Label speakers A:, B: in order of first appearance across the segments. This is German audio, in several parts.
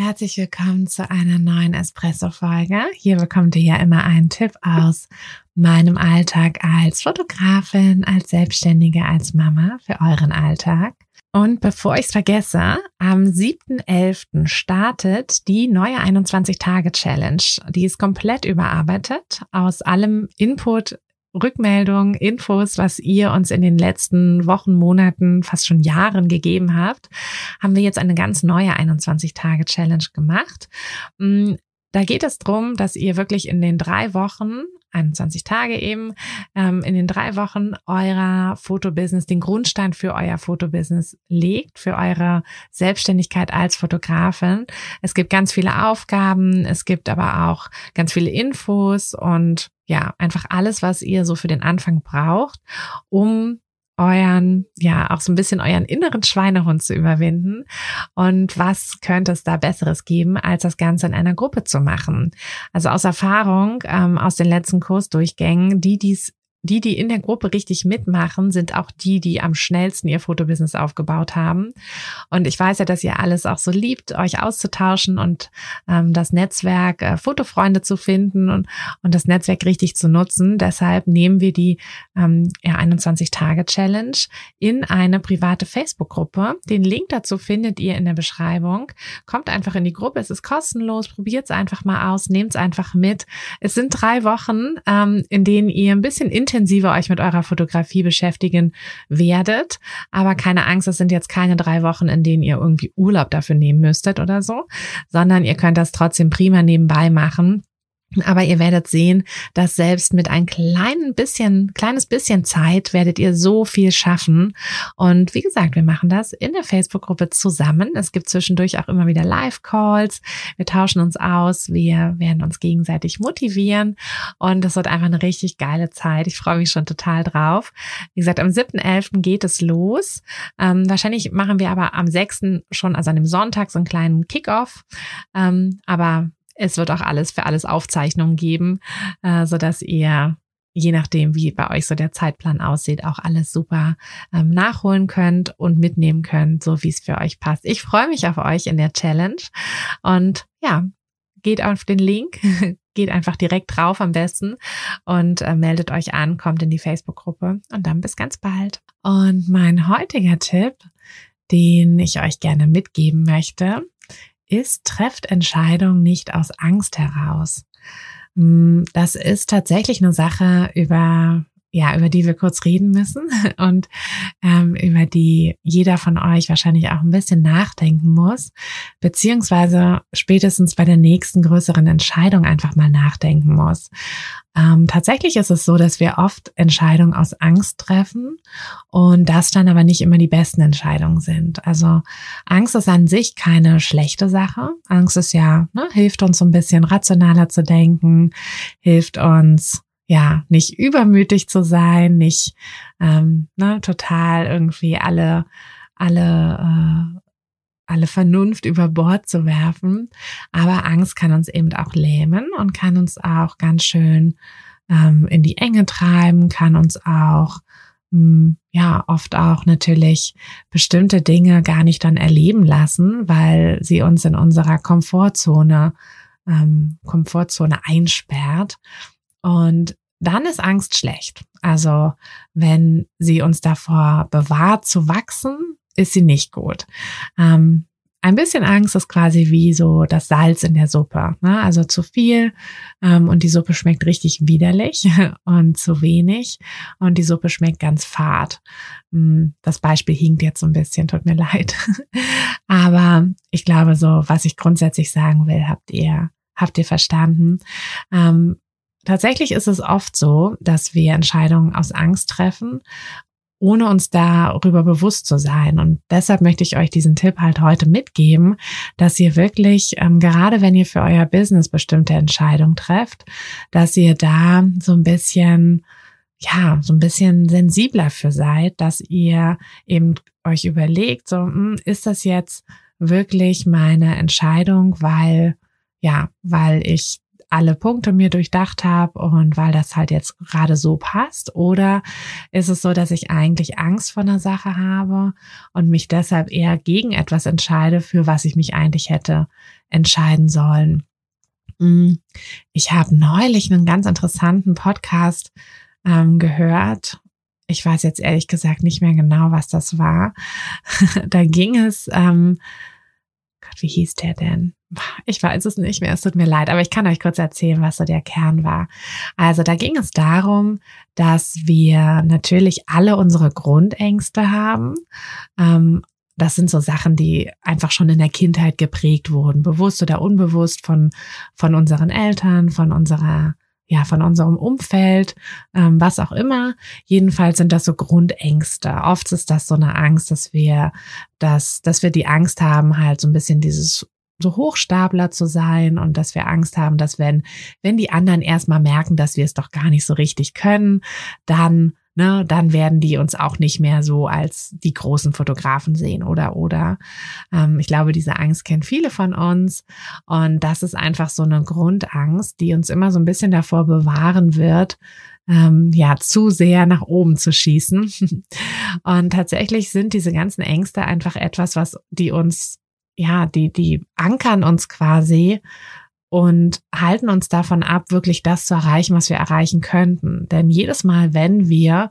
A: Herzlich willkommen zu einer neuen Espresso-Folge. Hier bekommt ihr ja immer einen Tipp aus meinem Alltag als Fotografin, als Selbstständige, als Mama für euren Alltag. Und bevor ich es vergesse, am 7.11. startet die neue 21-Tage-Challenge. Die ist komplett überarbeitet aus allem Input Rückmeldungen, Infos, was ihr uns in den letzten Wochen, Monaten, fast schon Jahren gegeben habt, haben wir jetzt eine ganz neue 21-Tage-Challenge gemacht. Mm, da geht es darum, dass ihr wirklich in den drei Wochen 21 Tage eben, ähm, in den drei Wochen eurer Fotobusiness, den Grundstein für euer Fotobusiness legt, für eure Selbstständigkeit als Fotografin. Es gibt ganz viele Aufgaben, es gibt aber auch ganz viele Infos und ja, einfach alles, was ihr so für den Anfang braucht, um euren, ja, auch so ein bisschen euren inneren Schweinehund zu überwinden. Und was könnte es da Besseres geben, als das Ganze in einer Gruppe zu machen? Also aus Erfahrung, ähm, aus den letzten Kursdurchgängen, die dies die, die in der Gruppe richtig mitmachen, sind auch die, die am schnellsten ihr Fotobusiness aufgebaut haben. Und ich weiß ja, dass ihr alles auch so liebt, euch auszutauschen und ähm, das Netzwerk äh, Fotofreunde zu finden und, und das Netzwerk richtig zu nutzen. Deshalb nehmen wir die ähm, ja, 21-Tage-Challenge in eine private Facebook-Gruppe. Den Link dazu findet ihr in der Beschreibung. Kommt einfach in die Gruppe, es ist kostenlos, probiert es einfach mal aus, nehmt es einfach mit. Es sind drei Wochen, ähm, in denen ihr ein bisschen intensiver euch mit eurer Fotografie beschäftigen werdet. Aber keine Angst, es sind jetzt keine drei Wochen, in denen ihr irgendwie Urlaub dafür nehmen müsstet oder so, sondern ihr könnt das trotzdem prima nebenbei machen. Aber ihr werdet sehen, dass selbst mit ein kleinen bisschen, kleines bisschen Zeit werdet ihr so viel schaffen. Und wie gesagt, wir machen das in der Facebook-Gruppe zusammen. Es gibt zwischendurch auch immer wieder Live-Calls. Wir tauschen uns aus. Wir werden uns gegenseitig motivieren. Und es wird einfach eine richtig geile Zeit. Ich freue mich schon total drauf. Wie gesagt, am 7.11. geht es los. Ähm, wahrscheinlich machen wir aber am 6. schon, also an dem Sonntag, so einen kleinen Kickoff. Ähm, aber es wird auch alles für alles Aufzeichnungen geben, äh, so dass ihr je nachdem, wie bei euch so der Zeitplan aussieht, auch alles super ähm, nachholen könnt und mitnehmen könnt, so wie es für euch passt. Ich freue mich auf euch in der Challenge und ja, geht auf den Link, geht einfach direkt drauf am besten und äh, meldet euch an, kommt in die Facebook-Gruppe und dann bis ganz bald. Und mein heutiger Tipp, den ich euch gerne mitgeben möchte, ist, trefft Entscheidungen nicht aus Angst heraus. Mm, das ist tatsächlich eine Sache, über ja, über die wir kurz reden müssen und ähm, über die jeder von euch wahrscheinlich auch ein bisschen nachdenken muss, beziehungsweise spätestens bei der nächsten größeren Entscheidung einfach mal nachdenken muss. Ähm, tatsächlich ist es so, dass wir oft Entscheidungen aus Angst treffen und das dann aber nicht immer die besten Entscheidungen sind. Also Angst ist an sich keine schlechte Sache. Angst ist ja, ne, hilft uns so ein bisschen rationaler zu denken, hilft uns ja, nicht übermütig zu sein, nicht ähm, ne, total irgendwie alle, alle, äh, alle Vernunft über Bord zu werfen. Aber Angst kann uns eben auch lähmen und kann uns auch ganz schön ähm, in die Enge treiben, kann uns auch hm, ja oft auch natürlich bestimmte Dinge gar nicht dann erleben lassen, weil sie uns in unserer Komfortzone ähm, Komfortzone einsperrt. Und dann ist Angst schlecht. Also wenn sie uns davor bewahrt zu wachsen, ist sie nicht gut. Ähm, ein bisschen Angst ist quasi wie so das Salz in der Suppe. Ne? Also zu viel ähm, und die Suppe schmeckt richtig widerlich und zu wenig und die Suppe schmeckt ganz fad. Hm, das Beispiel hinkt jetzt so ein bisschen, tut mir leid. Aber ich glaube so, was ich grundsätzlich sagen will, habt ihr, habt ihr verstanden. Ähm, Tatsächlich ist es oft so, dass wir Entscheidungen aus Angst treffen ohne uns darüber bewusst zu sein. Und deshalb möchte ich euch diesen Tipp halt heute mitgeben, dass ihr wirklich, ähm, gerade wenn ihr für euer Business bestimmte Entscheidungen trefft, dass ihr da so ein bisschen, ja, so ein bisschen sensibler für seid, dass ihr eben euch überlegt, so, hm, ist das jetzt wirklich meine Entscheidung, weil, ja, weil ich alle Punkte mir durchdacht habe und weil das halt jetzt gerade so passt? Oder ist es so, dass ich eigentlich Angst vor einer Sache habe und mich deshalb eher gegen etwas entscheide, für was ich mich eigentlich hätte entscheiden sollen? Hm, ich habe neulich einen ganz interessanten Podcast ähm, gehört. Ich weiß jetzt ehrlich gesagt nicht mehr genau, was das war. da ging es, ähm, Gott, wie hieß der denn? Ich weiß es nicht mehr, es tut mir leid, aber ich kann euch kurz erzählen, was so der Kern war. Also da ging es darum, dass wir natürlich alle unsere Grundängste haben. Ähm, das sind so Sachen, die einfach schon in der Kindheit geprägt wurden, bewusst oder unbewusst von, von unseren Eltern, von unserer ja, von unserem Umfeld, ähm, was auch immer. Jedenfalls sind das so Grundängste. Oft ist das so eine Angst, dass wir, dass, dass wir die Angst haben, halt so ein bisschen dieses so Hochstapler zu sein und dass wir Angst haben, dass wenn, wenn die anderen erstmal merken, dass wir es doch gar nicht so richtig können, dann, ne, dann werden die uns auch nicht mehr so als die großen Fotografen sehen oder, oder. Ähm, ich glaube, diese Angst kennen viele von uns und das ist einfach so eine Grundangst, die uns immer so ein bisschen davor bewahren wird, ähm, ja, zu sehr nach oben zu schießen. Und tatsächlich sind diese ganzen Ängste einfach etwas, was die uns ja, die, die ankern uns quasi und halten uns davon ab, wirklich das zu erreichen, was wir erreichen könnten. Denn jedes Mal, wenn wir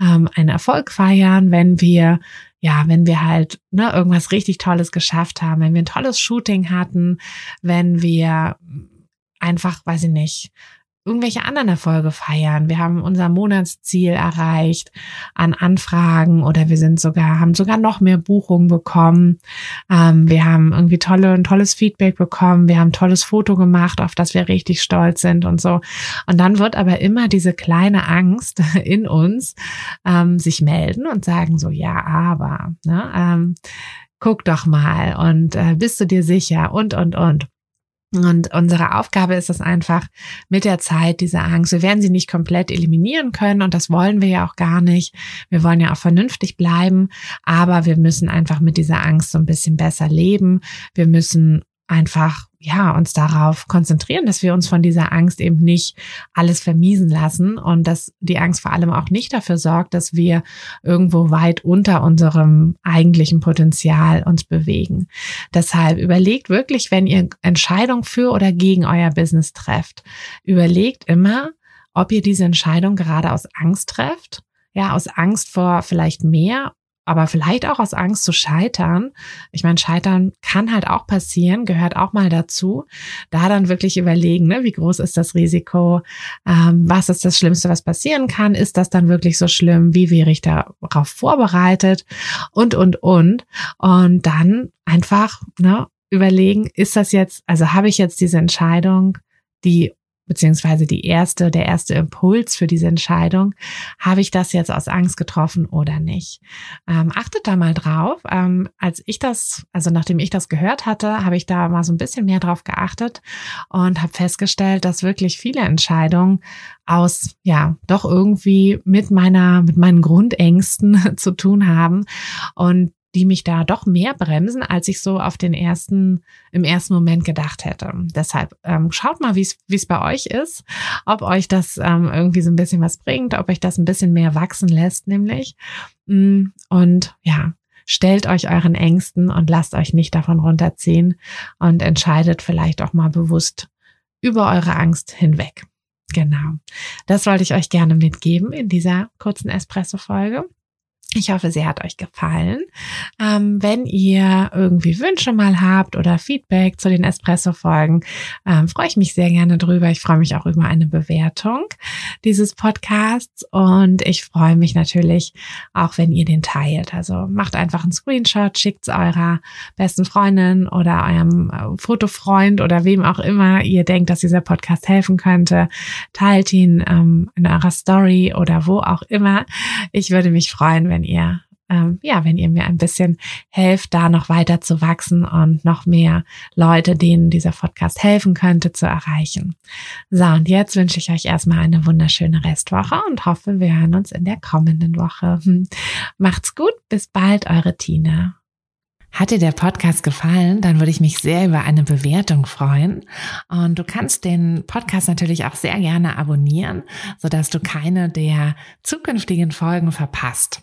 A: ähm, einen Erfolg feiern, wenn wir ja, wenn wir halt ne, irgendwas richtig Tolles geschafft haben, wenn wir ein tolles Shooting hatten, wenn wir einfach, weiß ich nicht, irgendwelche anderen Erfolge feiern. Wir haben unser Monatsziel erreicht an Anfragen oder wir sind sogar, haben sogar noch mehr Buchungen bekommen. Ähm, wir haben irgendwie tolle, ein tolles Feedback bekommen. Wir haben ein tolles Foto gemacht, auf das wir richtig stolz sind und so. Und dann wird aber immer diese kleine Angst in uns ähm, sich melden und sagen so, ja, aber, ne, ähm, guck doch mal und äh, bist du dir sicher und, und, und. Und unsere Aufgabe ist es einfach mit der Zeit, diese Angst. Wir werden sie nicht komplett eliminieren können und das wollen wir ja auch gar nicht. Wir wollen ja auch vernünftig bleiben, aber wir müssen einfach mit dieser Angst so ein bisschen besser leben. Wir müssen einfach ja, uns darauf konzentrieren, dass wir uns von dieser Angst eben nicht alles vermiesen lassen und dass die Angst vor allem auch nicht dafür sorgt, dass wir irgendwo weit unter unserem eigentlichen Potenzial uns bewegen. Deshalb überlegt wirklich, wenn ihr Entscheidungen für oder gegen euer Business trefft, überlegt immer, ob ihr diese Entscheidung gerade aus Angst trefft ja, aus Angst vor vielleicht mehr aber vielleicht auch aus Angst zu scheitern. Ich meine, scheitern kann halt auch passieren, gehört auch mal dazu. Da dann wirklich überlegen, ne, wie groß ist das Risiko, ähm, was ist das Schlimmste, was passieren kann, ist das dann wirklich so schlimm, wie wäre ich darauf vorbereitet und, und, und. Und dann einfach ne, überlegen, ist das jetzt, also habe ich jetzt diese Entscheidung, die beziehungsweise die erste, der erste Impuls für diese Entscheidung, habe ich das jetzt aus Angst getroffen oder nicht? Ähm, achtet da mal drauf. Ähm, als ich das, also nachdem ich das gehört hatte, habe ich da mal so ein bisschen mehr drauf geachtet und habe festgestellt, dass wirklich viele Entscheidungen aus, ja, doch irgendwie mit meiner, mit meinen Grundängsten zu tun haben und die mich da doch mehr bremsen, als ich so auf den ersten, im ersten Moment gedacht hätte. Deshalb ähm, schaut mal, wie es bei euch ist, ob euch das ähm, irgendwie so ein bisschen was bringt, ob euch das ein bisschen mehr wachsen lässt, nämlich. Mm, und ja, stellt euch euren Ängsten und lasst euch nicht davon runterziehen und entscheidet vielleicht auch mal bewusst über eure Angst hinweg. Genau. Das wollte ich euch gerne mitgeben in dieser kurzen Espresso-Folge.
B: Ich hoffe, sie hat euch gefallen. Ähm, wenn ihr irgendwie Wünsche mal habt oder Feedback zu den Espresso-Folgen, ähm, freue ich mich sehr gerne drüber. Ich freue mich auch über eine Bewertung dieses Podcasts und ich freue mich natürlich auch, wenn ihr den teilt. Also macht einfach einen Screenshot, schickt es eurer besten Freundin oder eurem äh, Fotofreund oder wem auch immer ihr denkt, dass dieser Podcast helfen könnte. Teilt ihn ähm, in eurer Story oder wo auch immer. Ich würde mich freuen, wenn wenn ihr ähm, ja, wenn ihr mir ein bisschen helft, da noch weiter zu wachsen und noch mehr Leute, denen dieser Podcast helfen könnte, zu erreichen. So, und jetzt wünsche ich euch erstmal eine wunderschöne Restwoche und hoffe, wir hören uns in der kommenden Woche. Hm. Macht's gut, bis bald, eure Tina.
A: Hat dir der Podcast gefallen, dann würde ich mich sehr über eine Bewertung freuen. Und du kannst den Podcast natürlich auch sehr gerne abonnieren, sodass du keine der zukünftigen Folgen verpasst.